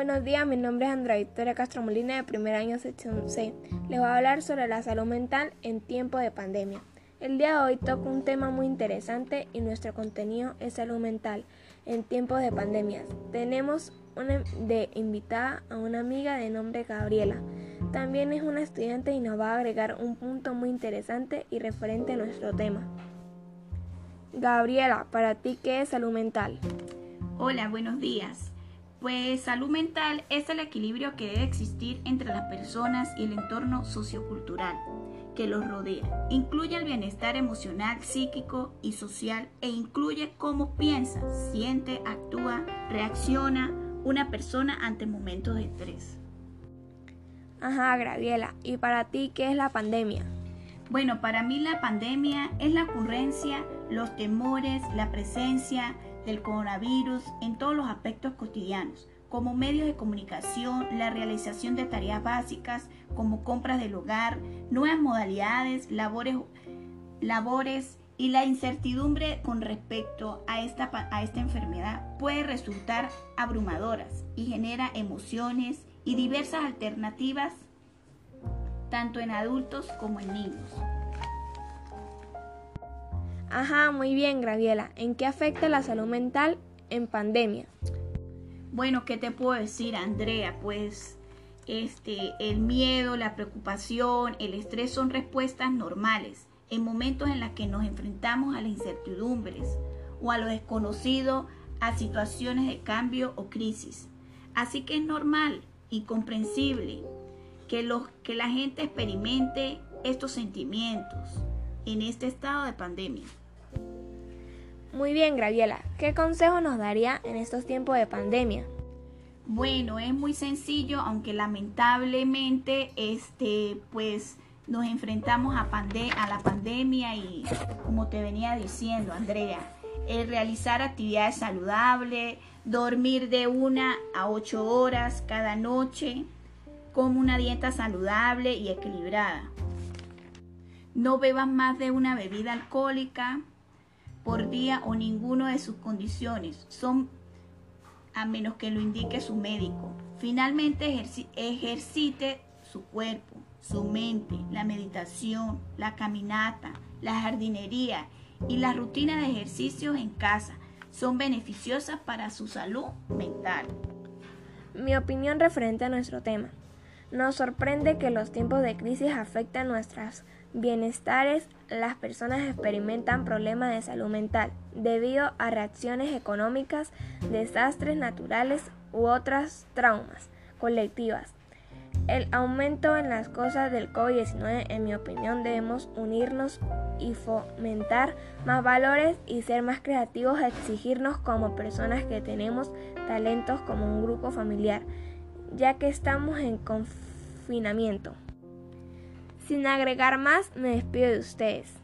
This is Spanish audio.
Buenos días, mi nombre es Andrea Victoria Castro Molina de primer año sección C. Les voy a hablar sobre la salud mental en tiempo de pandemia. El día de hoy toco un tema muy interesante y nuestro contenido es salud mental en tiempos de pandemias. Tenemos una de invitada a una amiga de nombre Gabriela. También es una estudiante y nos va a agregar un punto muy interesante y referente a nuestro tema. Gabriela, para ti, ¿qué es salud mental? Hola, buenos días. Pues salud mental es el equilibrio que debe existir entre las personas y el entorno sociocultural que los rodea. Incluye el bienestar emocional, psíquico y social e incluye cómo piensa, siente, actúa, reacciona una persona ante momentos de estrés. Ajá, Graviela. ¿Y para ti qué es la pandemia? Bueno, para mí la pandemia es la ocurrencia, los temores, la presencia del coronavirus en todos los aspectos cotidianos como medios de comunicación, la realización de tareas básicas como compras del hogar, nuevas modalidades, labores, labores y la incertidumbre con respecto a esta, a esta enfermedad puede resultar abrumadoras y genera emociones y diversas alternativas tanto en adultos como en niños. Ajá, muy bien, Graviela. ¿En qué afecta la salud mental en pandemia? Bueno, ¿qué te puedo decir, Andrea? Pues este, el miedo, la preocupación, el estrés son respuestas normales en momentos en los que nos enfrentamos a las incertidumbres o a lo desconocido, a situaciones de cambio o crisis. Así que es normal y comprensible que, los, que la gente experimente estos sentimientos en este estado de pandemia. Muy bien, Graviela. ¿Qué consejo nos daría en estos tiempos de pandemia? Bueno, es muy sencillo, aunque lamentablemente este pues nos enfrentamos a, a la pandemia y como te venía diciendo, Andrea, el realizar actividades saludables, dormir de una a ocho horas cada noche, como una dieta saludable y equilibrada. No bebas más de una bebida alcohólica, por día o ninguno de sus condiciones, son a menos que lo indique su médico. Finalmente ejercite su cuerpo, su mente, la meditación, la caminata, la jardinería y la rutina de ejercicios en casa son beneficiosas para su salud mental. Mi opinión referente a nuestro tema. Nos sorprende que los tiempos de crisis afectan nuestras bienestares. Las personas experimentan problemas de salud mental debido a reacciones económicas, desastres naturales u otras traumas colectivas. El aumento en las cosas del COVID-19, en mi opinión, debemos unirnos y fomentar más valores y ser más creativos, exigirnos como personas que tenemos talentos como un grupo familiar ya que estamos en confinamiento. Sin agregar más, me despido de ustedes.